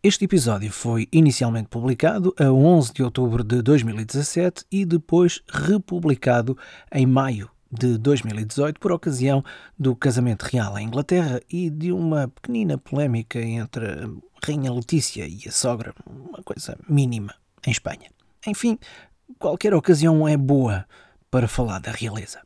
Este episódio foi inicialmente publicado a 11 de outubro de 2017 e depois republicado em maio de 2018 por ocasião do casamento real em Inglaterra e de uma pequenina polémica entre a Rainha Letícia e a sogra, uma coisa mínima, em Espanha. Enfim, qualquer ocasião é boa para falar da realeza.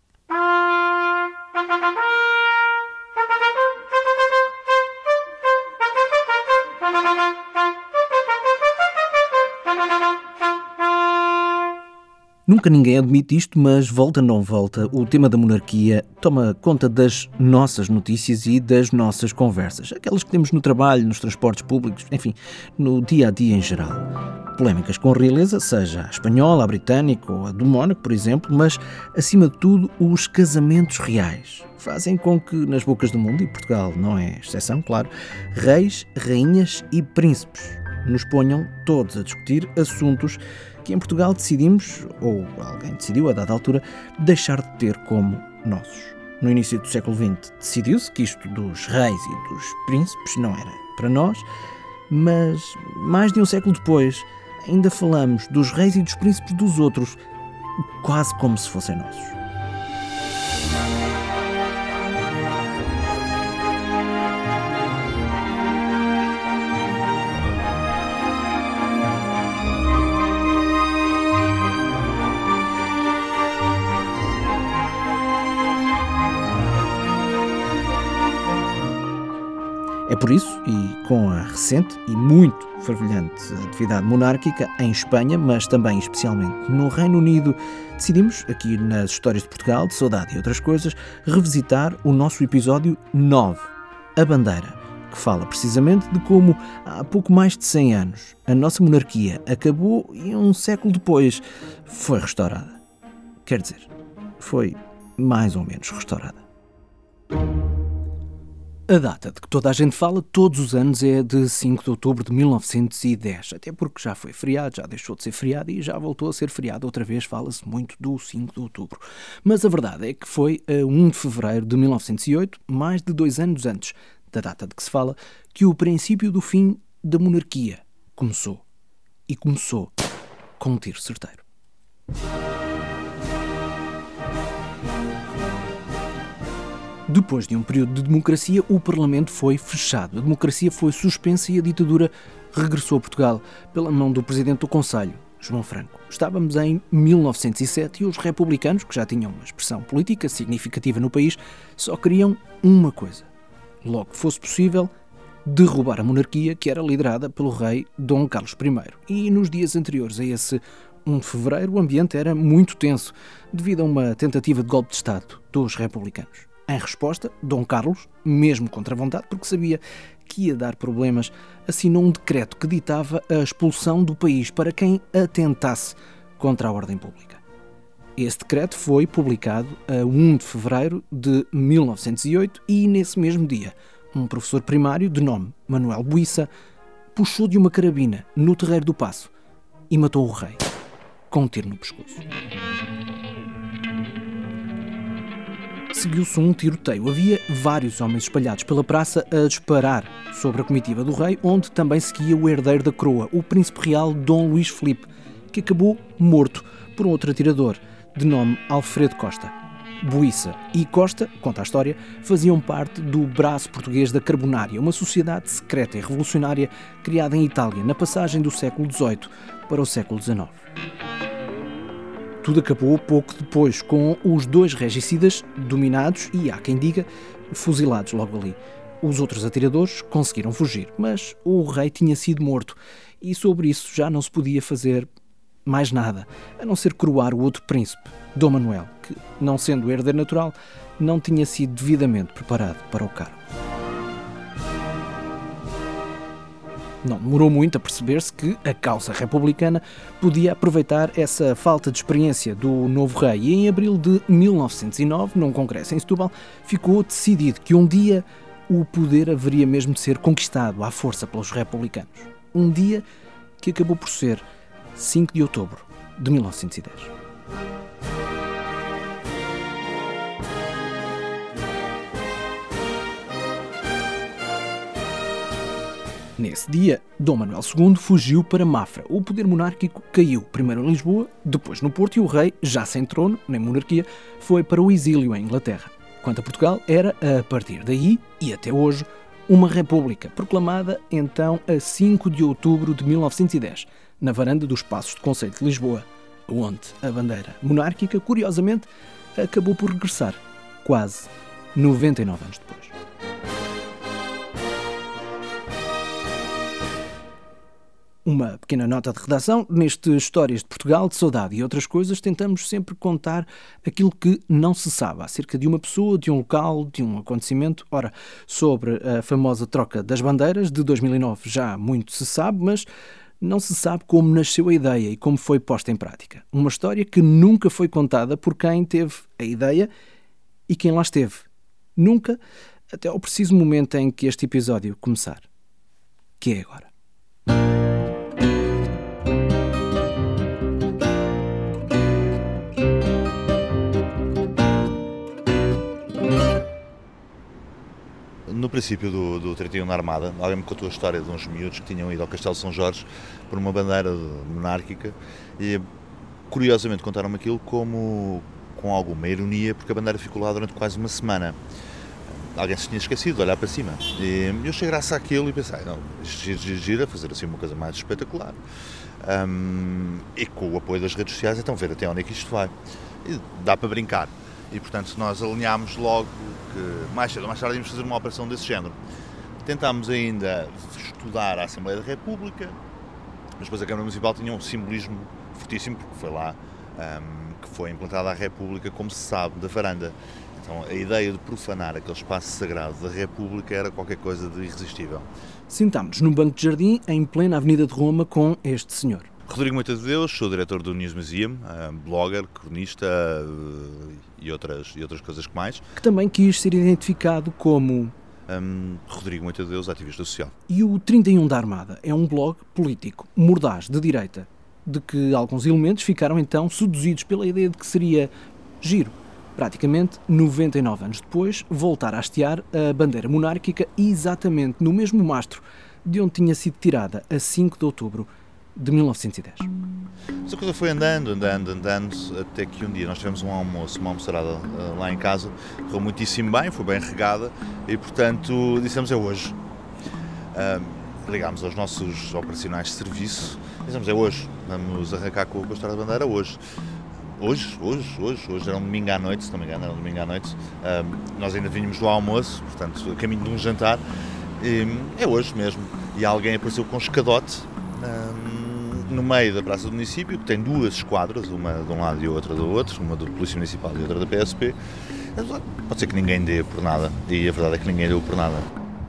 Nunca ninguém admite isto, mas volta não volta, o tema da monarquia toma conta das nossas notícias e das nossas conversas, aquelas que temos no trabalho, nos transportes públicos, enfim, no dia a dia em geral. Polémicas com a realeza, seja a espanhola, a britânica ou a do Mónaco, por exemplo, mas acima de tudo os casamentos reais. Fazem com que nas bocas do mundo, e Portugal não é exceção, claro, reis, rainhas e príncipes nos ponham todos a discutir assuntos que em Portugal decidimos, ou alguém decidiu a dada altura, deixar de ter como nossos. No início do século XX decidiu-se que isto dos reis e dos príncipes não era para nós, mas mais de um século depois ainda falamos dos reis e dos príncipes dos outros, quase como se fossem nossos. É por isso, e com a recente e muito fervilhante atividade monárquica em Espanha, mas também especialmente no Reino Unido, decidimos, aqui nas Histórias de Portugal, de Saudade e outras coisas, revisitar o nosso episódio 9, A Bandeira, que fala precisamente de como, há pouco mais de 100 anos, a nossa monarquia acabou e um século depois foi restaurada. Quer dizer, foi mais ou menos restaurada. A data de que toda a gente fala todos os anos é de 5 de outubro de 1910, até porque já foi feriado, já deixou de ser feriado e já voltou a ser feriado outra vez, fala-se muito do 5 de outubro. Mas a verdade é que foi a 1 de fevereiro de 1908, mais de dois anos antes da data de que se fala, que o princípio do fim da monarquia começou. E começou com um tiro certeiro. Depois de um período de democracia, o Parlamento foi fechado. A democracia foi suspensa e a ditadura regressou a Portugal pela mão do Presidente do Conselho, João Franco. Estávamos em 1907 e os republicanos, que já tinham uma expressão política significativa no país, só queriam uma coisa: logo que fosse possível, derrubar a monarquia que era liderada pelo rei Dom Carlos I. E nos dias anteriores a esse 1 de fevereiro, o ambiente era muito tenso devido a uma tentativa de golpe de Estado dos republicanos. Em resposta, Dom Carlos, mesmo contra a vontade, porque sabia que ia dar problemas, assinou um decreto que ditava a expulsão do país para quem atentasse contra a ordem pública. Esse decreto foi publicado a 1 de fevereiro de 1908 e, nesse mesmo dia, um professor primário de nome Manuel Buissa puxou de uma carabina no terreiro do Passo e matou o rei com um tiro no pescoço. Seguiu-se um tiroteio. Havia vários homens espalhados pela praça a disparar sobre a comitiva do rei, onde também seguia o herdeiro da coroa, o príncipe real Dom Luís Filipe, que acabou morto por um outro atirador, de nome Alfredo Costa. Buissa e Costa, conta a história, faziam parte do braço português da Carbonária, uma sociedade secreta e revolucionária criada em Itália na passagem do século XVIII para o século XIX. Tudo acabou pouco depois, com os dois regicidas dominados e, há quem diga, fuzilados logo ali. Os outros atiradores conseguiram fugir, mas o rei tinha sido morto e sobre isso já não se podia fazer mais nada, a não ser coroar o outro príncipe, Dom Manuel, que, não sendo herdeiro natural, não tinha sido devidamente preparado para o cargo. Não demorou muito a perceber-se que a causa republicana podia aproveitar essa falta de experiência do novo rei e em abril de 1909, num congresso em Setúbal, ficou decidido que um dia o poder haveria mesmo de ser conquistado à força pelos republicanos. Um dia que acabou por ser 5 de outubro de 1910. Nesse dia, Dom Manuel II fugiu para Mafra. O poder monárquico caiu, primeiro em Lisboa, depois no Porto, e o rei, já sem trono, nem monarquia, foi para o exílio em Inglaterra. Quanto a Portugal, era, a partir daí e até hoje, uma república, proclamada então a 5 de outubro de 1910, na varanda dos Passos do Conselho de Lisboa, onde a bandeira monárquica, curiosamente, acabou por regressar, quase 99 anos depois. Uma pequena nota de redação. Neste Histórias de Portugal, de Saudade e outras coisas, tentamos sempre contar aquilo que não se sabe acerca de uma pessoa, de um local, de um acontecimento. Ora, sobre a famosa troca das bandeiras de 2009 já muito se sabe, mas não se sabe como nasceu a ideia e como foi posta em prática. Uma história que nunca foi contada por quem teve a ideia e quem lá esteve. Nunca, até ao preciso momento em que este episódio começar. Que é agora. No princípio do, do 31 na Armada, alguém me contou a história de uns miúdos que tinham ido ao Castelo São Jorge por uma bandeira monárquica e curiosamente contaram-me aquilo como com alguma ironia porque a bandeira ficou lá durante quase uma semana. Alguém se tinha esquecido de olhar para cima. E eu cheguei graças àquilo e pensei, não, gira, gira, gira, fazer assim uma coisa mais espetacular. Um, e com o apoio das redes sociais, então ver até onde é que isto vai. E dá para brincar. E portanto nós alinhámos logo que mais cedo mais tarde íamos fazer uma operação desse género. Tentámos ainda estudar a Assembleia da República, mas depois a Câmara Municipal tinha um simbolismo fortíssimo, porque foi lá um, que foi implantada a República, como se sabe, da varanda. Então a ideia de profanar aquele espaço sagrado da República era qualquer coisa de irresistível. Sentámos num banco de jardim em plena Avenida de Roma com este senhor. Rodrigo Moita de Deus, sou diretor do News Museum, blogger, cronista eh, e outras, e outras coisas que mais. Que também quis ser identificado como um, Rodrigo Moita de Deus, ativista social. E o 31 da Armada é um blog político, mordaz, de direita, de que alguns elementos ficaram então seduzidos pela ideia de que seria giro, praticamente 99 anos depois, voltar a hastear a bandeira monárquica exatamente no mesmo mastro de onde tinha sido tirada a 5 de outubro de 1910. Essa coisa foi andando, andando, andando, até que um dia nós tivemos um almoço, uma almoçarada uh, lá em casa, correu muitíssimo bem, foi bem regada e, portanto, dissemos é hoje. Uh, ligámos aos nossos operacionais de serviço, dissemos é hoje, vamos arrancar com, a História da Bandeira hoje. Hoje, hoje, hoje, hoje era um domingo à noite, se não me engano, era um domingo à noite. Nós ainda vínhamos do almoço, portanto, a caminho de um jantar. E, é hoje mesmo. E alguém apareceu com um escadote no meio da praça do município, que tem duas esquadras, uma de um lado e outra do outro, uma da Polícia Municipal e outra da PSP. Pode ser que ninguém dê por nada, e a verdade é que ninguém deu por nada.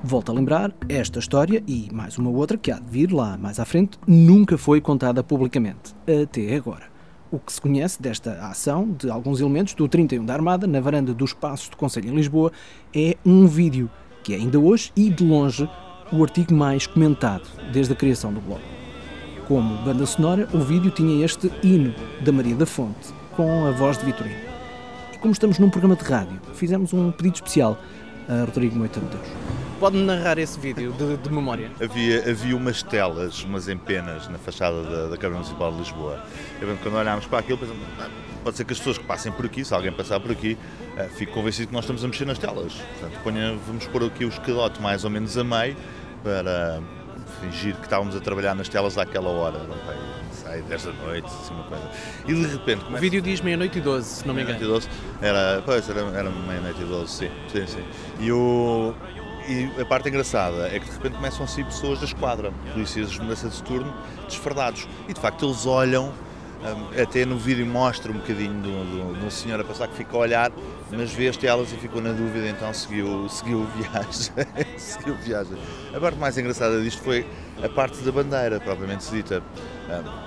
Volto a lembrar, esta história e mais uma outra que há de vir lá mais à frente nunca foi contada publicamente, até agora. O que se conhece desta ação de alguns elementos do 31 da Armada na varanda dos Passos do Conselho em Lisboa é um vídeo que é ainda hoje e de longe o artigo mais comentado desde a criação do blog. Como banda sonora, o vídeo tinha este hino da Maria da Fonte, com a voz de Vitorino. E como estamos num programa de rádio, fizemos um pedido especial a Rodrigo Moita de Deus. Pode-me narrar esse vídeo de, de, memória? Havia, havia umas telas, umas empenas na fachada da, da Câmara Municipal de Lisboa. E, quando olhámos para aquilo, pensamos, ah, pode ser que as pessoas que passem por aqui, se alguém passar por aqui, uh, fique convencido que nós estamos a mexer nas telas. Portanto, ponha, vamos pôr aqui o esqueleto mais ou menos a meio para fingir que estávamos a trabalhar nas telas àquela hora, não sai 10 da noite, assim uma coisa. E de repente. Começa... O vídeo diz meia-noite e 12, se não me engano. Meia-noite e 12, era, pois, era, era meia-noite e 12, sim, sim, sim. E, o, e a parte engraçada é que de repente começam a sair pessoas da esquadra, polícias de mudança de turno, desfardados. E de facto eles olham até no vídeo mostra um bocadinho de um senhor a passar que fica a olhar, mas vê as telas e ficou na dúvida, então seguiu, seguiu viagem. seguiu viagem. A parte mais engraçada disto foi a parte da bandeira, propriamente dita.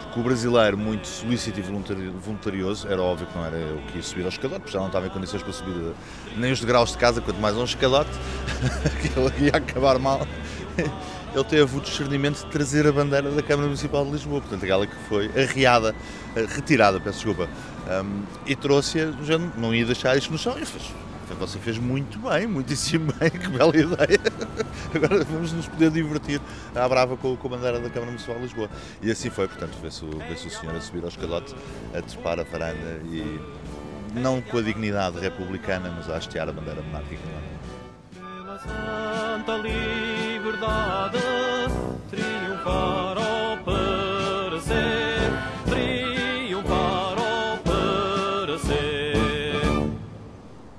Porque o brasileiro, muito solícito e voluntarioso, era óbvio que não era eu que ia subir ao escadote, porque já não estava em condições para subir nem os degraus de casa, quanto mais um escadote, que ele ia acabar mal ele teve o discernimento de trazer a bandeira da Câmara Municipal de Lisboa, portanto, aquela que foi arriada, eh, retirada, peço desculpa, um, e trouxe-a, não ia deixar isto no chão, e fez, Você fez muito bem, muitíssimo bem, que bela ideia. Agora vamos nos poder divertir à brava com, com a bandeira da Câmara Municipal de Lisboa. E assim foi, portanto, vê-se o, o senhor a subir ao escadote, a trepar a varanda e não com a dignidade republicana, mas a hastear a bandeira monárquica. Pela santa liberdade triunfar ao parecer, triunfar ao parecer.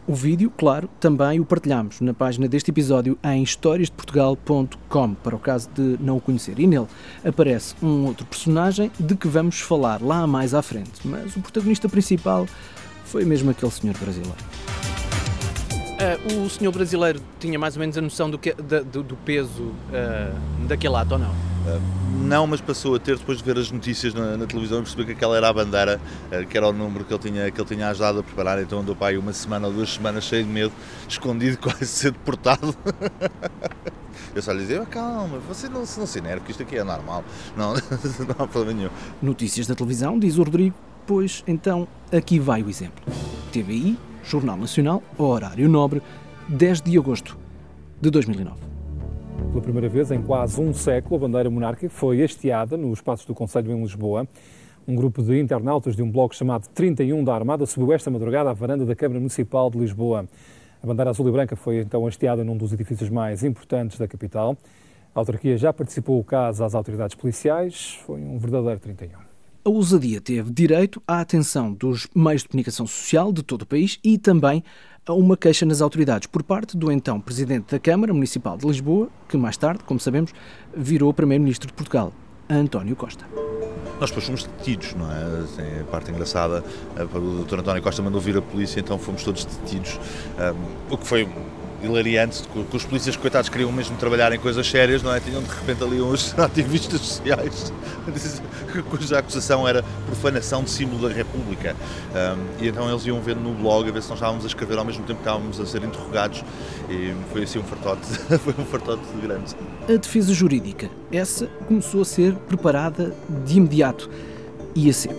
O vídeo, claro, também o partilhamos na página deste episódio em historiasdeportugal.com, para o caso de não o conhecer. E nele aparece um outro personagem de que vamos falar lá mais à frente, mas o protagonista principal foi mesmo aquele senhor brasileiro. Uh, o senhor brasileiro tinha mais ou menos a noção do, que, do, do peso uh, daquele ato ou não? Uh, não, mas passou a ter depois de ver as notícias na, na televisão e perceber que aquela era a bandeira, que era o número que ele, tinha, que ele tinha ajudado a preparar. Então andou para aí uma semana ou duas semanas cheio de medo, escondido, quase ser deportado. Eu só lhe dizia, calma, você não, não se enerve, que isto aqui é normal. Não, não há problema nenhum. Notícias da televisão, diz o Rodrigo, pois então aqui vai o exemplo. TVI, Jornal Nacional, horário nobre, 10 de agosto de 2009. Pela primeira vez em quase um século, a bandeira monárquica foi hasteada nos espaços do Conselho em Lisboa. Um grupo de internautas de um bloco chamado 31 da Armada subiu esta madrugada à varanda da Câmara Municipal de Lisboa. A bandeira azul e branca foi então hasteada num dos edifícios mais importantes da capital. A autarquia já participou o caso às autoridades policiais. Foi um verdadeiro 31 a ousadia teve direito à atenção dos meios de comunicação social de todo o país e também a uma queixa nas autoridades por parte do então Presidente da Câmara Municipal de Lisboa, que mais tarde, como sabemos, virou Primeiro-Ministro de Portugal, António Costa. Nós depois fomos detidos, não é? Tem a parte engraçada, o Dr. António Costa mandou vir a polícia, então fomos todos detidos, um, o que foi hilariante, que os polícias coitados queriam mesmo trabalhar em coisas sérias, não é? Tinham de repente ali uns ativistas sociais cuja acusação era profanação de símbolo da República. Um, e então eles iam ver no blog a ver se nós estávamos a escrever ao mesmo tempo que estávamos a ser interrogados e foi assim um fartote, foi um fartote grande. A defesa jurídica, essa começou a ser preparada de imediato e a ser.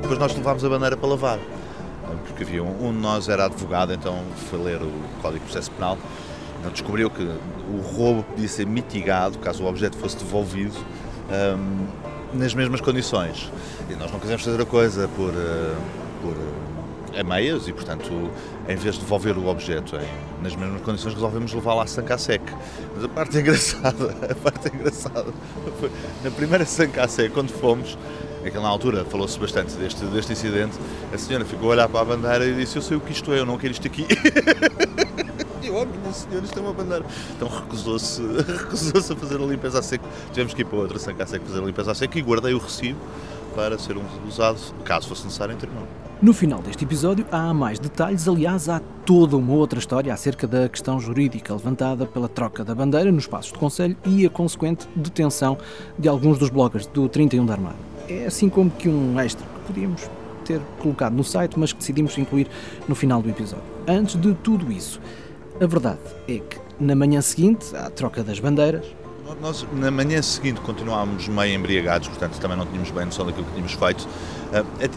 Depois nós levámos a bandeira para lavar porque havia um, um de nós era advogado, então foi ler o Código de Processo Penal, descobriu que o roubo podia ser mitigado caso o objeto fosse devolvido um, nas mesmas condições. E nós não quisemos fazer a coisa por, uh, por uh, a meias e, portanto, em vez de devolver o objeto em, nas mesmas condições, resolvemos levá-lo à Sanca Sec. Mas a parte engraçada, a parte engraçada foi na primeira Sanca Sec, quando fomos, naquela altura falou-se bastante deste, deste incidente, a senhora ficou a olhar para a bandeira e disse: Eu sei o que isto é, eu não quero isto aqui. e eu, oh minha senhora, isto é uma bandeira. Então recusou-se recusou a fazer a limpeza a seco. Tivemos que ir para outra sanca a seco fazer a limpeza a seco e guardei o recibo para ser usado, caso fosse necessário, em tribunal. No final deste episódio há mais detalhes, aliás, há toda uma outra história acerca da questão jurídica levantada pela troca da bandeira nos passos do Conselho e a consequente detenção de alguns dos bloggers do 31 da Armada é assim como que um extra que podíamos ter colocado no site, mas que decidimos incluir no final do episódio. Antes de tudo isso, a verdade é que na manhã seguinte, à troca das bandeiras, nós, na manhã seguinte, continuámos meio embriagados, portanto, também não tínhamos bem noção daquilo que tínhamos feito.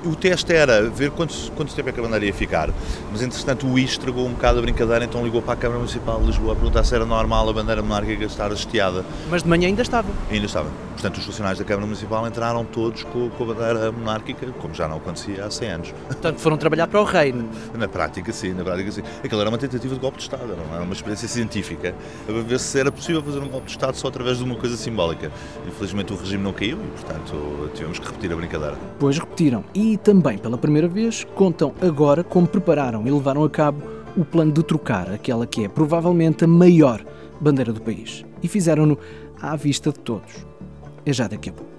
Uh, o teste era ver quanto, quanto tempo é que a bandeira ia ficar, mas entretanto o I estragou um bocado a brincadeira, então ligou para a Câmara Municipal de Lisboa a perguntar se era normal a bandeira monárquica estar hasteada. Mas de manhã ainda estava? Ainda estava. Portanto, os funcionários da Câmara Municipal entraram todos com, com a bandeira monárquica, como já não acontecia há 100 anos. Portanto, foram trabalhar para o rei. Na prática, sim, na prática, sim. Aquilo era uma tentativa de golpe de Estado, não era uma experiência científica, a ver se era possível fazer um golpe de Estado só através de uma coisa simbólica. Infelizmente o regime não caiu e, portanto, tivemos que repetir a brincadeira. Pois repetiram. E também, pela primeira vez, contam agora como prepararam e levaram a cabo o plano de trocar aquela que é provavelmente a maior bandeira do país. E fizeram-no à vista de todos é já daqui a pouco.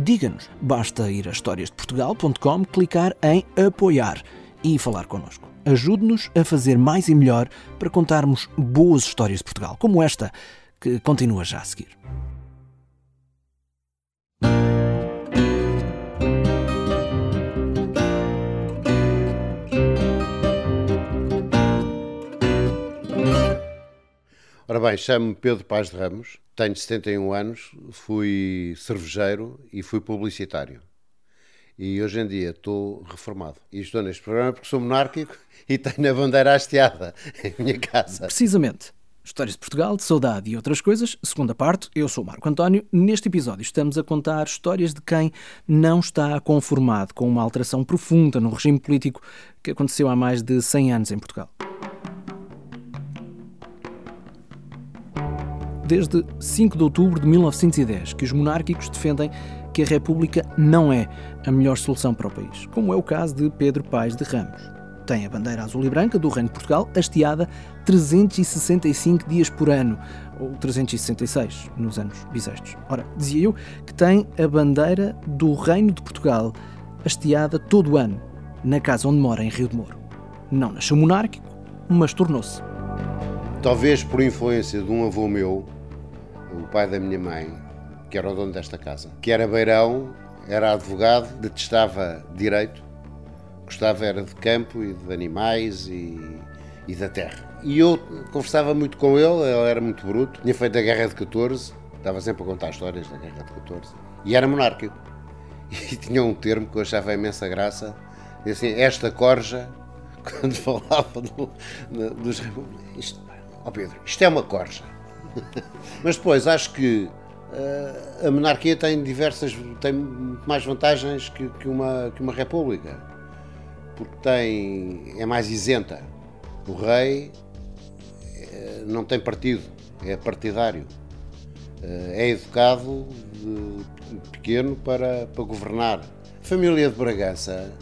diga-nos. Basta ir a historiasdeportugal.com, clicar em apoiar e falar connosco. Ajude-nos a fazer mais e melhor para contarmos boas histórias de Portugal, como esta, que continua já a seguir. Ora bem, chamo-me Pedro Paz de Ramos, tenho 71 anos, fui cervejeiro e fui publicitário. E hoje em dia estou reformado. E estou neste programa porque sou monárquico e tenho a bandeira hasteada em minha casa. Precisamente. Histórias de Portugal, de saudade e outras coisas. Segunda parte, eu sou Marco António. Neste episódio estamos a contar histórias de quem não está conformado com uma alteração profunda no regime político que aconteceu há mais de 100 anos em Portugal. Desde 5 de outubro de 1910 que os monárquicos defendem que a República não é a melhor solução para o país, como é o caso de Pedro Paes de Ramos. Tem a bandeira azul e branca do Reino de Portugal hasteada 365 dias por ano, ou 366 nos anos bissextos. Ora, dizia eu que tem a bandeira do Reino de Portugal hasteada todo o ano, na casa onde mora, em Rio de Moro. Não nasceu monárquico, mas tornou-se. Talvez por influência de um avô meu, o pai da minha mãe, que era o dono desta casa, que era beirão, era advogado, detestava direito, gostava era de campo e de animais e, e da terra. E eu conversava muito com ele, ele era muito bruto, tinha feito a Guerra de 14, estava sempre a contar histórias da Guerra de 14, e era monárquico. E tinha um termo que eu achava imensa graça, assim, esta corja, quando falava do, dos... Isto, oh Pedro, isto é uma corja. Mas depois acho que uh, a monarquia tem diversas, tem mais vantagens que, que, uma, que uma república, porque tem, é mais isenta. O rei uh, não tem partido, é partidário. Uh, é educado de pequeno para, para governar. A família de Bragança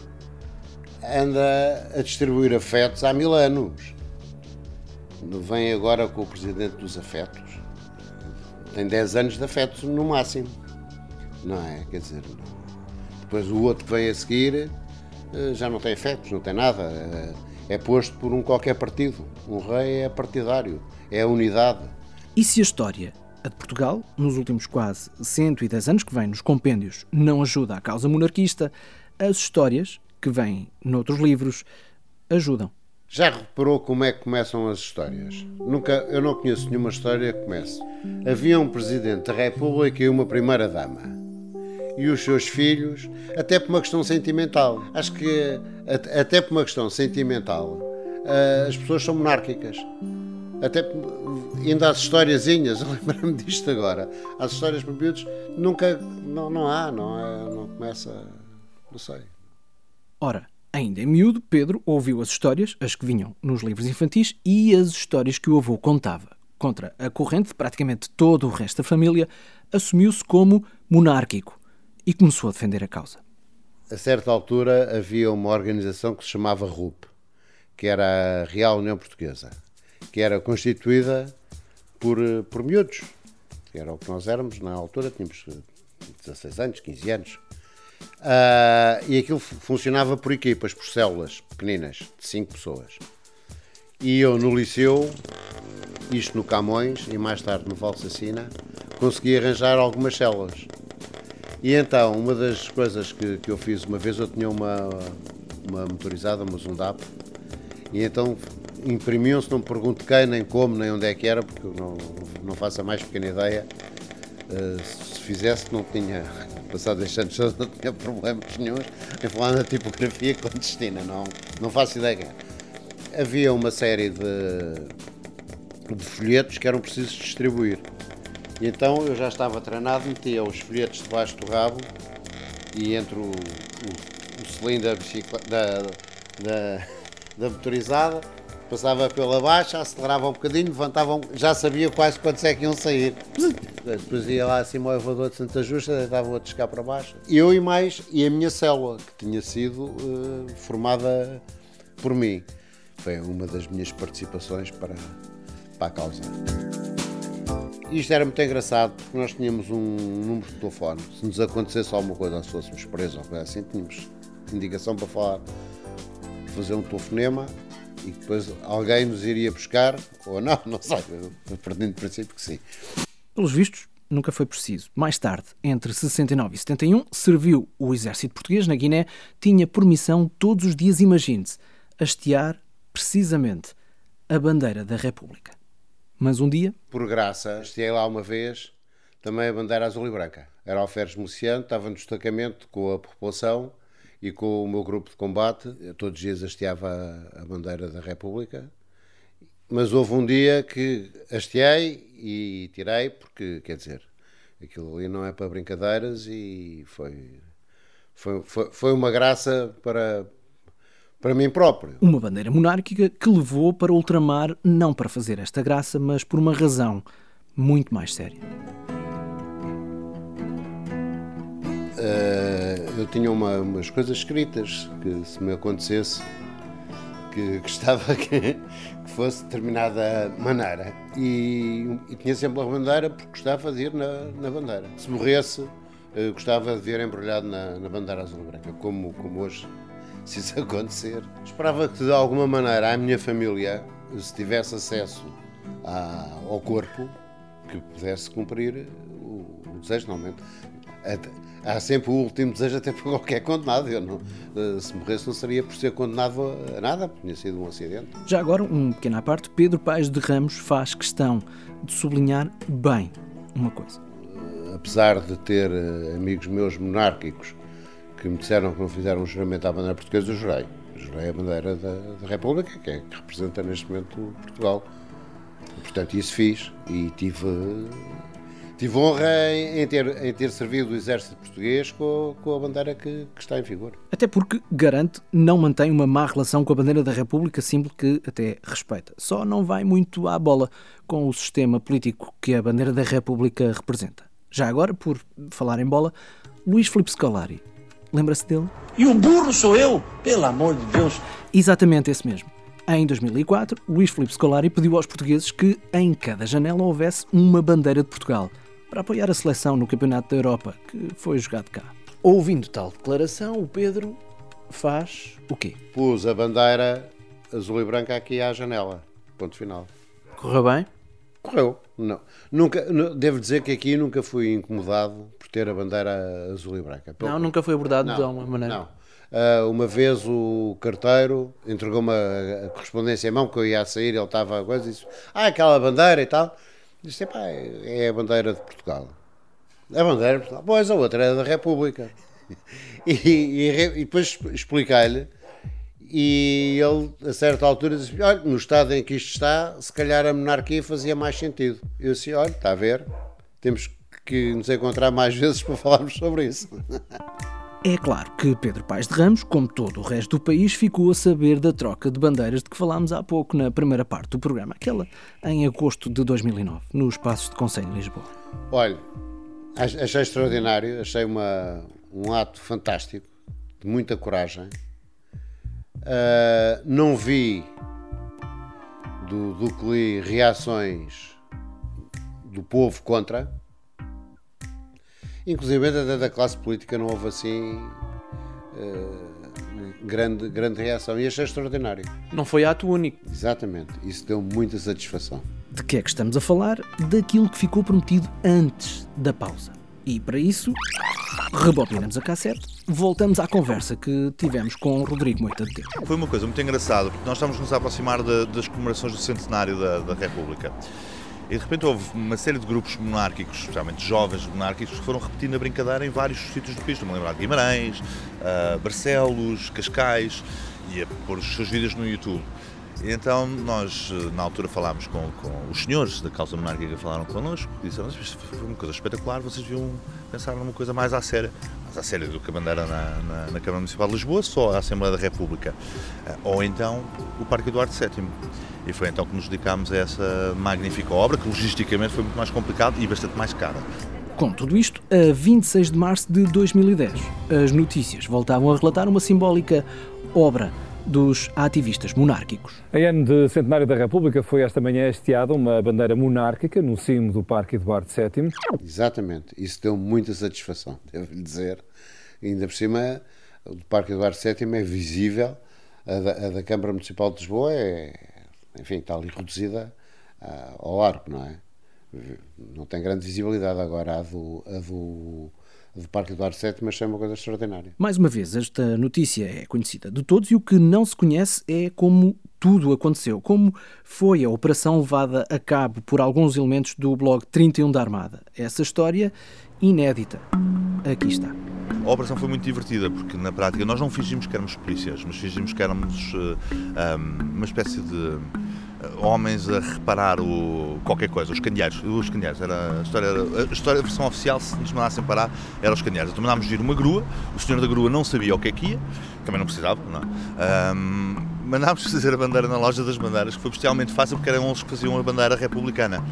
anda a distribuir afetos há mil anos vem agora com o presidente dos afetos. Tem 10 anos de afetos no máximo. Não é? Quer dizer, depois o outro que vem a seguir eh, já não tem afetos, não tem nada. É, é posto por um qualquer partido. Um rei é partidário, é a unidade. E se a história, a de Portugal, nos últimos quase 110 anos que vem nos compêndios, não ajuda à causa monarquista, as histórias que vêm noutros livros ajudam. Já reparou como é que começam as histórias? Nunca, eu não conheço nenhuma história que comece. Havia um presidente da República e uma primeira dama. E os seus filhos, até por uma questão sentimental. Acho que até por uma questão sentimental, eh, as pessoas são monárquicas. Até ainda as historiazinhas, lembro-me disto agora. As histórias para nunca não, não há, não, é, não começa, não sei. Ora, Ainda em miúdo, Pedro ouviu as histórias, as que vinham nos livros infantis, e as histórias que o avô contava. Contra a corrente de praticamente todo o resto da família, assumiu-se como monárquico e começou a defender a causa. A certa altura havia uma organização que se chamava RUP, que era a Real União Portuguesa, que era constituída por, por miúdos, que era o que nós éramos na altura, tínhamos 16 anos, 15 anos. Uh, e aquilo funcionava por equipas, por células pequeninas, de 5 pessoas. E eu no liceu, isto no Camões e mais tarde no Valsacina, consegui arranjar algumas células. E então, uma das coisas que, que eu fiz uma vez, eu tinha uma, uma motorizada, uma Zundap, e então imprimiam-se, não me pergunto quem, nem como, nem onde é que era, porque eu não, não faço a mais pequena ideia. Uh, se fizesse, não tinha passado estes anos não tinha problemas nenhum em falar na tipografia clandestina, não, não faço ideia. Havia uma série de, de folhetos que eram precisos distribuir. E então eu já estava treinado, metia os folhetos debaixo do rabo e entre o, o, o cilindro da, da, da motorizada, passava pela baixa, acelerava um bocadinho, levantavam, já sabia quase quantos é que iam sair. Depois ia lá acima ao elevador de Santa Justa, estava a descar para baixo. Eu e mais, e a minha célula, que tinha sido uh, formada por mim. Foi uma das minhas participações para, para a causa. Isto era muito engraçado porque nós tínhamos um número de telefone. Se nos acontecesse alguma coisa, se fôssemos presos ou coisa assim, tínhamos indicação para falar, fazer um telefonema e depois alguém nos iria buscar, ou não, não sei, perdendo de princípio que sim. Pelos vistos, nunca foi preciso. Mais tarde, entre 69 e 71, serviu o exército português na Guiné, tinha por missão todos os dias, imagine-se, hastear precisamente a bandeira da República. Mas um dia. Por graça, hasteei lá uma vez também a bandeira azul e branca. Era Alferes Muciano, estava no destacamento com a população e com o meu grupo de combate. Todos os dias hasteava a bandeira da República. Mas houve um dia que hasteei e tirei, porque, quer dizer, aquilo ali não é para brincadeiras e foi, foi, foi, foi uma graça para, para mim próprio. Uma bandeira monárquica que levou para ultramar, não para fazer esta graça, mas por uma razão muito mais séria. Uh, eu tinha uma, umas coisas escritas que, se me acontecesse, que gostava que, que fosse de determinada maneira. E, e, tinha sempre a bandeira porque gostava de ir na, na bandeira. Se morresse, uh, gostava de ver embrulhado na, na bandeira azul branca, como, como hoje se isso acontecer. Esperava que de alguma maneira a minha família, se tivesse acesso ao corpo, que pudesse cumprir o, o desejo, normalmente. Há sempre o último desejo até para qualquer condenado. Eu não, eh, se morresse não seria por ser condenado a nada, porque tinha sido um acidente. Já agora, um pequeno à parte, Pedro Paes de Ramos faz questão de sublinhar bem uma coisa. Apesar de ter eh, amigos meus monárquicos que me disseram que não fizeram um juramento à bandeira portuguesa, eu jurei. Jurei a bandeira da, da República, que, é, que representa neste momento Portugal. Portanto, isso fiz e tive, tive honra em, ter, em ter servido o exército português com, com a bandeira que, que, está em vigor. Até porque, garante, não mantém uma má relação com a bandeira da República, símbolo que até respeita. Só não vai muito à bola com o sistema político que a bandeira da República representa. Já agora, por falar em bola, Luís Filipe Scolari Lembra-se dele? E o burro sou eu, pelo amor de Deus. Exatamente esse mesmo. Em 2004, Luís Filipe Scolari pediu aos portugueses que em cada janela houvesse uma bandeira de Portugal para apoiar a seleção no Campeonato da Europa, que foi jogado cá. Ouvindo tal declaração, o Pedro faz o quê? Pus a bandeira azul e branca aqui à janela. Ponto final. Correu bem? Correu. Não. Nunca, devo dizer que aqui nunca fui incomodado por ter a bandeira azul e branca. Não, nunca foi abordado não, de alguma maneira. Não. Uh, uma vez o carteiro entregou-me a, a, correspondência em mão, que eu ia a sair, ele estava a coisa e disse: Ah, aquela bandeira e tal. Disse: Pá, é a bandeira de Portugal. A bandeira de Portugal. Pois a outra é da República. e, e, e depois expliquei-lhe e ele, a certa altura, disse: Olha, no estado em que isto está, se calhar a monarquia fazia mais sentido. Eu disse: Olha, está a ver, temos que nos encontrar mais vezes para falarmos sobre isso. É claro que Pedro Paes de Ramos, como todo o resto do país, ficou a saber da troca de bandeiras de que falámos há pouco na primeira parte do programa, aquela em agosto de 2009, nos Passos de Conselho de Lisboa. Olha, achei extraordinário, achei uma, um ato fantástico, de muita coragem Uh, não vi do, que li reações do povo contra, inclusive até da classe política não houve assim uh, grande, grande reação e achei extraordinário. Não foi ato único. Exatamente, isso deu muita satisfação. De que é que estamos a falar? Daquilo que ficou prometido antes da pausa. E para isso, rebobinamos a cassete, voltamos à conversa que tivemos com o Rodrigo Moita de. Foi uma coisa muito engraçada, porque nós estamos nos a aproximar de, das comemorações do centenário da, da República. E de repente houve uma série de grupos monárquicos, especialmente jovens monárquicos, que foram repetindo a brincadeira em vários sítios do país. Estou-me a lembrar de Guimarães, uh, Barcelos, Cascais, e a pôr os seus vídeos no YouTube. Então nós, eh, na altura, falámos com, com os senhores da causa monárquica, falaram connosco, e disseram, isto foi uma coisa espetacular, vocês deviam pensar numa coisa mais à séria. Mais à séria do que a bandeira na, na, na Câmara Municipal de Lisboa, só a Assembleia da República. Eh, ou então o Parque Eduardo VII. E foi então que nos dedicámos a essa magnífica obra, que logisticamente foi muito mais complicado e bastante mais cara. Com tudo isto, a 26 de março de 2010, as notícias voltavam a relatar uma simbólica obra dos ativistas monárquicos. Em ano de centenário da República foi esta manhã hasteada uma bandeira monárquica no cimo do Parque Eduardo VII. Exatamente, isso deu muita satisfação, devo-lhe dizer. Ainda por cima, o Parque Eduardo VII é visível, a da, a da Câmara Municipal de Lisboa é, enfim, está ali reduzida uh, ao arco, não é? Não tem grande visibilidade agora a do, a do do Parque Eduardo VII, mas é uma coisa extraordinária. Mais uma vez, esta notícia é conhecida de todos e o que não se conhece é como tudo aconteceu, como foi a operação levada a cabo por alguns elementos do blog 31 da Armada. Essa história inédita. Aqui está. A operação foi muito divertida porque, na prática, nós não fingimos que éramos polícias, mas fingimos que éramos uh, uma espécie de homens a reparar o, qualquer coisa, os candeeiros. Os candeeiros, era a história, era, a história, a versão oficial, se nos mandassem parar, eram os candeeiros. Então mandámos vir uma grua, o senhor da grua não sabia o que é que ia, também não precisava, não é? Um, mandámos fazer a bandeira na loja das bandeiras, que foi bestialmente fácil porque eram eles que faziam a bandeira republicana.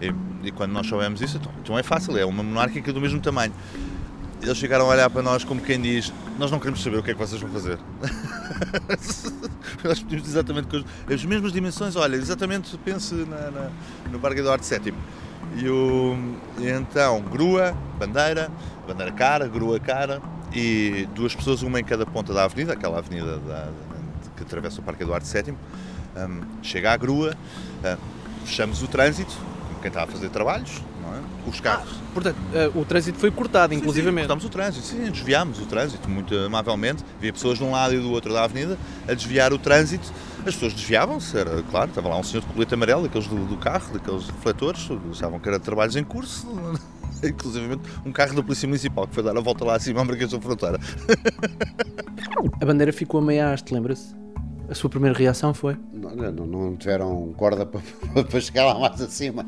E, e quando nós soubemos isso, então, então é fácil, é uma monárquica do mesmo tamanho eles chegaram a olhar para nós como quem diz: Nós não queremos saber o que é que vocês vão fazer. nós pedimos exatamente as mesmas dimensões. Olha, exatamente pense na, na, no Parque Eduardo VII. E, o, e então, grua, bandeira, bandeira cara, grua cara e duas pessoas, uma em cada ponta da avenida, aquela avenida da, que atravessa o Parque Eduardo VII. Um, chega à grua, uh, fechamos o trânsito, como quem está a fazer trabalhos, os carros. Ah, portanto, uh, o trânsito foi cortado, sim, inclusivamente. Sim, cortamos o trânsito, sim, desviámos o trânsito muito amavelmente. Havia pessoas de um lado e do outro da avenida a desviar o trânsito. As pessoas desviavam-se, era claro, estava lá um senhor de colete amarelo, daqueles do, do carro, daqueles refletores, achavam que era trabalhos em curso. Inclusive um carro da Polícia Municipal que foi dar a volta lá acima à Marquês da Fronteira. A bandeira ficou a meia haste, lembra-se? A sua primeira reação foi? Não, não, não tiveram corda para, para chegar lá mais acima.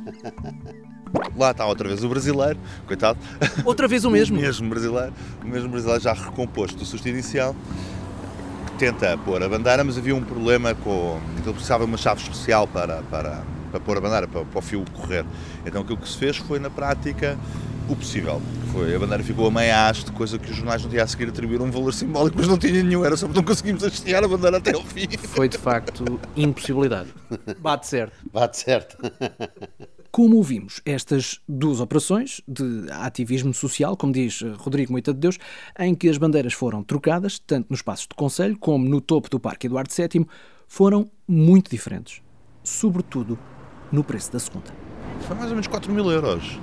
Lá está outra vez o brasileiro, coitado. Outra vez o mesmo? o mesmo brasileiro, o mesmo brasileiro já recomposto do susto inicial, que tenta pôr a bandeira, mas havia um problema com. Ele precisava de uma chave especial para, para, para pôr a bandeira, para, para o fio correr. Então aquilo que se fez foi, na prática, o possível. Foi, a bandeira ficou a meia haste, coisa que os jornais no dia a seguir atribuíram um valor simbólico, mas não tinha nenhum, era só porque não conseguimos hastear a bandeira até ao fim. Foi de facto impossibilidade. Bate certo. Bate certo. Como ouvimos, estas duas operações de ativismo social, como diz Rodrigo Moita de Deus, em que as bandeiras foram trocadas, tanto nos passos de Conselho como no topo do Parque Eduardo VII, foram muito diferentes. Sobretudo no preço da segunda. Foi mais ou menos 4 mil euros.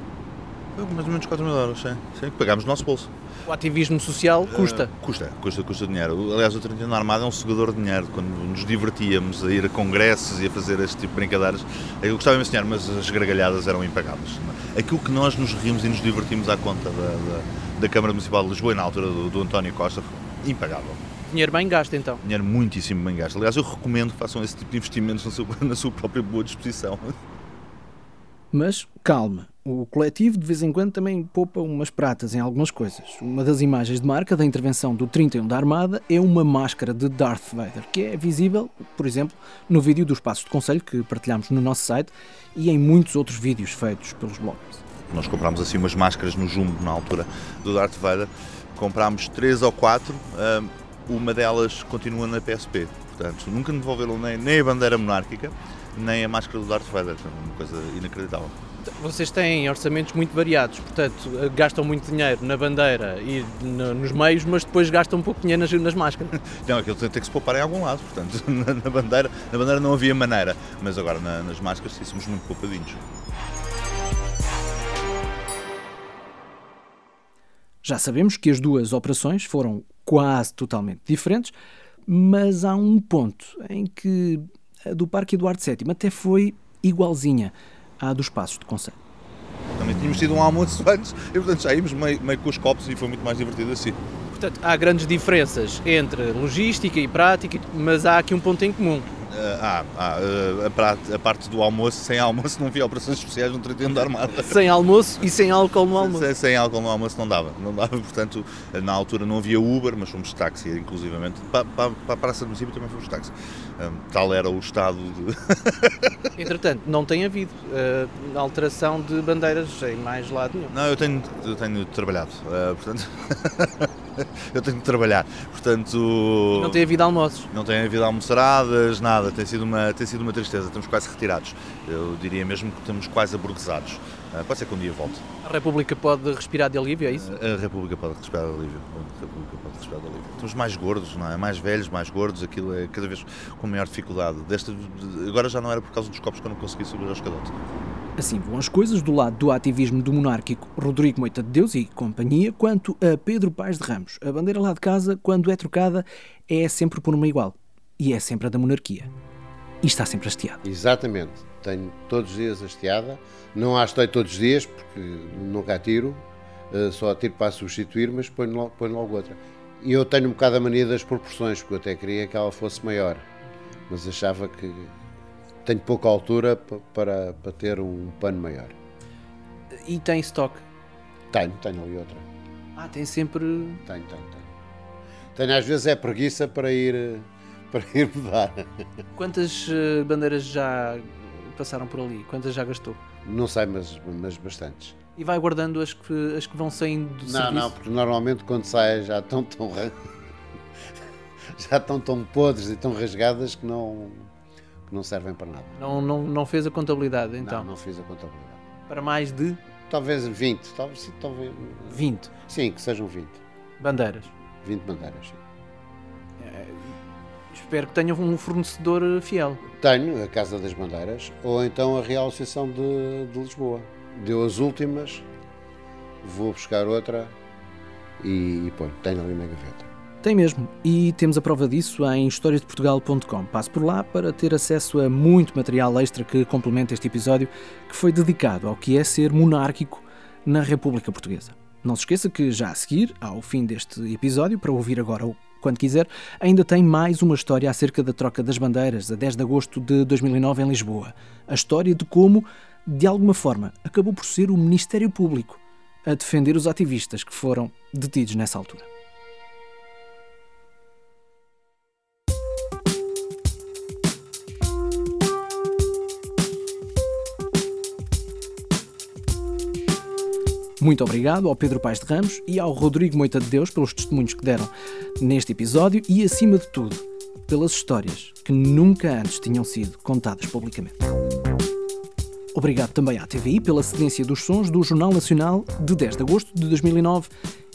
Mais ou menos 4 mil euros, sim. sim pagámos no nosso bolso. O ativismo social custa? Uh, custa, custa, custa dinheiro. Aliás, o 31 Armada é um seguidor de dinheiro. Quando nos divertíamos a ir a congressos e a fazer este tipo de brincadeiras, eu gostava de ensinar, mas as gargalhadas eram impagáveis. Aquilo que nós nos rimos e nos divertimos à conta da, da, da Câmara Municipal de Lisboa e na altura do, do António Costa foi impagável. Dinheiro bem gasto, então. Dinheiro muitíssimo bem gasto. Aliás, eu recomendo que façam esse tipo de investimentos na sua, na sua própria boa disposição. Mas calma, o coletivo de vez em quando também poupa umas pratas em algumas coisas. Uma das imagens de marca da intervenção do 31 da Armada é uma máscara de Darth Vader, que é visível, por exemplo, no vídeo dos Passos de Conselho que partilhamos no nosso site e em muitos outros vídeos feitos pelos bloggers. Nós comprámos assim umas máscaras no Jumbo na altura do Darth Vader, comprámos três ou quatro, uma delas continua na PSP, portanto nunca devolveram nem, nem a bandeira monárquica nem a máscara do Darth Vader, é uma coisa inacreditável. Vocês têm orçamentos muito variados, portanto, gastam muito dinheiro na bandeira e nos meios, mas depois gastam um pouco de dinheiro nas, nas máscaras. Não, aquilo tem, tem que se poupar em algum lado, portanto, na, na, bandeira, na bandeira não havia maneira, mas agora na, nas máscaras sim, somos muito poupadinhos. Já sabemos que as duas operações foram quase totalmente diferentes, mas há um ponto em que a do Parque Eduardo VII até foi igualzinha à dos Passos de Conselho. Também tínhamos tido um almoço antes e, portanto, saímos meio, meio com os copos e foi muito mais divertido assim. Portanto, há grandes diferenças entre logística e prática, mas há aqui um ponto em comum. Ah, ah, a, a, parte do almoço, sem almoço não havia operações especiais no 31 da Armada. Sem almoço e sem álcool no almoço. Sem, sem, álcool no almoço não dava, não dava, portanto, na altura não havia Uber, mas fomos de táxi, inclusivamente. Para, para, para a Praça do Município também fomos de táxi. Um, tal era o estado de... Entretanto, não tem havido uh, alteração de bandeiras em mais lado nenhum. Não, eu tenho, eu tenho trabalhado, uh, portanto... eu tenho que trabalhar. Portanto. Não tem havido almoços? Não tem havido almoçaradas, nada. Tem sido, uma, tem sido uma tristeza. Estamos quase retirados. Eu diria mesmo que estamos quase aburguesados. Uh, pode ser que um dia volte. A República pode respirar de alívio, é isso? A República pode respirar de alívio. A República pode respirar de alívio. Estamos mais gordos, não é? Mais velhos, mais gordos. Aquilo é cada vez com maior dificuldade. Desta, agora já não era por causa dos copos que eu não consegui subir ao escadote. Assim vão as coisas do lado do ativismo do monárquico Rodrigo Moita de Deus e companhia, quanto a Pedro Paz de Ramos. A bandeira lá de casa, quando é trocada, é sempre por uma igual. E é sempre a da monarquia. E está sempre hasteada. Exatamente. Tenho todos os dias hasteada. Não a hastei todos os dias, porque nunca a tiro. Eh, só a tiro para substituir, mas ponho logo, ponho logo outra. E eu tenho um bocado a mania das proporções, porque eu até queria que ela fosse maior. Mas achava que tenho pouca altura para, para ter um pano maior. E tem estoque? Tenho, tenho ali outra. Ah, tem sempre. Tenho, tenho, tenho. Tenho às vezes é preguiça para ir, para ir mudar. Quantas eh, bandeiras já passaram por ali? Quantas já gastou? Não sei, mas, mas bastantes. E vai guardando as que, as que vão saindo do Não, serviço? não, porque normalmente quando saem já estão tão já estão tão podres e tão rasgadas que não não servem para nada. Não, não, não fez a contabilidade então? Não, não fiz a contabilidade. Para mais de? Talvez 20, talvez, talvez 20? Sim, que sejam 20. Bandeiras? 20 bandeiras, sim. É, espero que tenha um fornecedor fiel. Tenho, a Casa das Bandeiras, ou então a Real Associação de, de Lisboa. Deu as últimas, vou buscar outra e, e ponho, tenho ali na gaveta. Tem mesmo, e temos a prova disso em historiasdeportugal.com. Passe por lá para ter acesso a muito material extra que complementa este episódio, que foi dedicado ao que é ser monárquico na República Portuguesa. Não se esqueça que já a seguir, ao fim deste episódio, para ouvir agora ou quando quiser, ainda tem mais uma história acerca da troca das bandeiras a 10 de agosto de 2009 em Lisboa. A história de como, de alguma forma, acabou por ser o Ministério Público a defender os ativistas que foram detidos nessa altura. Muito obrigado ao Pedro Paes de Ramos e ao Rodrigo Moita de Deus pelos testemunhos que deram neste episódio e, acima de tudo, pelas histórias que nunca antes tinham sido contadas publicamente. Obrigado também à TVI pela cedência dos sons do Jornal Nacional de 10 de agosto de 2009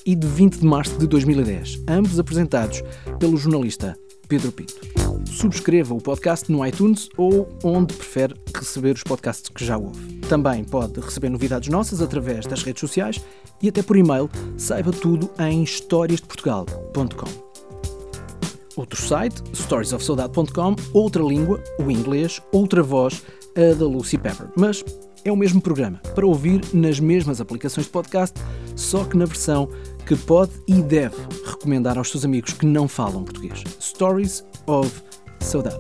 e de 20 de março de 2010, ambos apresentados pelo jornalista Pedro Pinto. Subscreva o podcast no iTunes ou onde prefere receber os podcasts que já ouve. Também pode receber novidades nossas através das redes sociais e até por e-mail. Saiba tudo em historiasdeportugal.com. Outro site, storiesofsaudade.com, outra língua, o inglês, outra voz, a da Lucy Pepper. Mas é o mesmo programa, para ouvir nas mesmas aplicações de podcast, só que na versão que pode e deve recomendar aos seus amigos que não falam português. Stories of Saudade.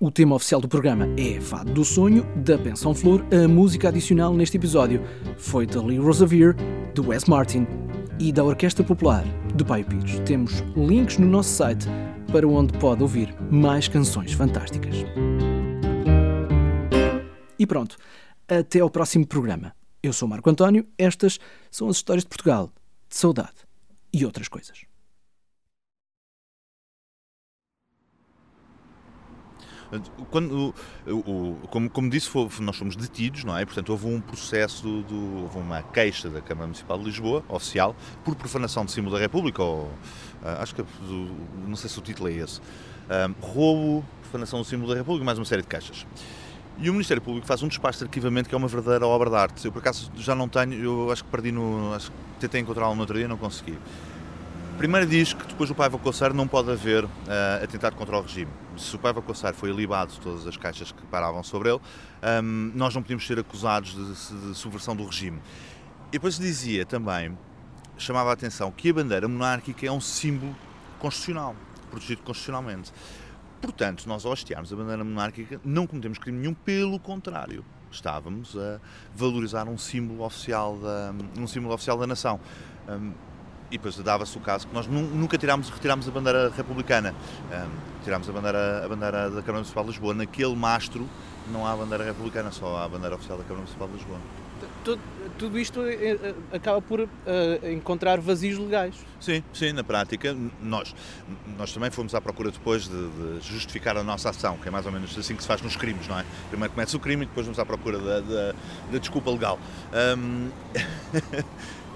O tema oficial do programa é Fado do Sonho, da Pensão Flor. A música adicional neste episódio foi de Lee Rosevere, de Wes Martin e da Orquestra Popular de Pai Pires. Temos links no nosso site para onde pode ouvir mais canções fantásticas. E pronto, até ao próximo programa. Eu sou Marco António, estas são as histórias de Portugal, de saudade e outras coisas. Quando, como, como disse, foi, nós fomos detidos, não é? Portanto, houve um processo, do, houve uma queixa da Câmara Municipal de Lisboa, oficial, por profanação de símbolo da República, ou uh, acho que, não sei se o título é esse, uh, roubo, profanação do símbolo da República, mais uma série de queixas. E o Ministério Público faz um despacho de arquivamento que é uma verdadeira obra de arte. Eu, por acaso, já não tenho, eu acho que perdi no. Acho que tentei encontrá-lo no outro dia não consegui. Primeiro diz que depois do Paiva Conselho não pode haver uh, atentado contra o regime. se o Paiva Cossar foi alibado de todas as caixas que paravam sobre ele, um, nós não podíamos ser acusados de, de subversão do regime. E depois dizia também, chamava a atenção, que a bandeira monárquica é um símbolo constitucional, protegido constitucionalmente. Portanto, nós ao hastearmos a bandeira monárquica não cometemos crime nenhum, pelo contrário. Estávamos a valorizar um símbolo oficial da, um símbolo oficial da nação. Um, e depois dava-se o caso que nós nunca tirámos, retirámos a bandeira republicana. Um, tirámos a bandeira, a bandeira da Câmara Municipal de Lisboa. Naquele mastro não há bandeira republicana, só há a bandeira oficial da Câmara Municipal de Lisboa. Tudo, tudo isto eh, eh, acaba por uh, encontrar vazios legais. Sim, sim, na prática, nós, nós também fomos à procura depois de, de, justificar a nossa ação, que é mais ou menos assim que se faz nos crimes, não é? Primeiro começa o crime e depois vamos à procura da, da, da desculpa legal. Um,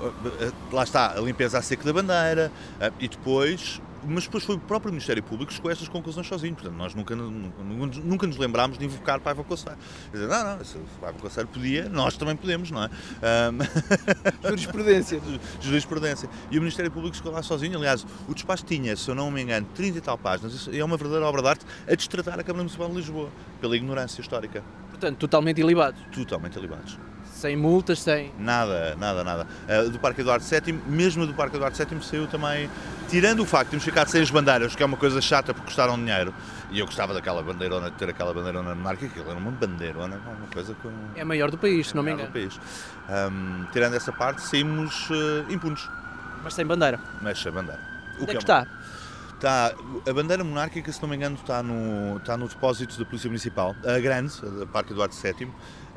lá está, a limpeza a seco da bandeira e depois mas depois foi o próprio Ministério Público que chegou a estas conclusões sozinho. Portanto, nós nunca, nunca, nunca nos lembrámos de invocar Paiva Coceiro. Dizer, não, não, se Paiva Coceiro podia, nós também podemos, não é? Um... Jurisprudência. Jurisprudência. E o Ministério Público chegou lá sozinho. Aliás, o despacho tinha, se eu não me engano, 30 e tal páginas. E é uma verdadeira obra de arte a destratar a Câmara Municipal de Lisboa, pela ignorância histórica. Portanto, totalmente ilibados. Totalmente ilibados. Sem multas, sem. Nada, nada, nada. Uh, do Parque Eduardo VII, mesmo do Parque Eduardo VII, saiu também. Tirando o facto de termos ficado sem as bandeiras, que é uma coisa chata porque custaram dinheiro, e eu gostava daquela bandeirona, de ter aquela bandeirona monárquica, aquilo era uma bandeirona, uma coisa com. É maior do país, é se não me engano. do país. Um, tirando essa parte, saímos uh, impunes. Mas sem bandeira. Mas sem bandeira. O Onde é que, é está? Está, a bandeira monárquica, se não me engano, está no, está no depósito da Polícia Municipal, a grande, a Parque Eduardo VII.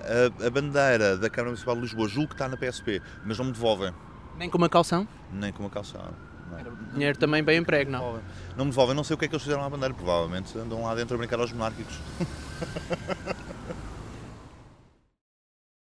A, a, bandeira da Câmara Municipal de Lisboa, julgo que está na PSP, mas não me devolvem. Nem com uma calção? Nem com uma calção. Não. Dinheiro também bem emprego, não? Não me devolvem, não sei o que é que eles fizeram à bandeira, provavelmente andam lá dentro a brincar aos monárquicos.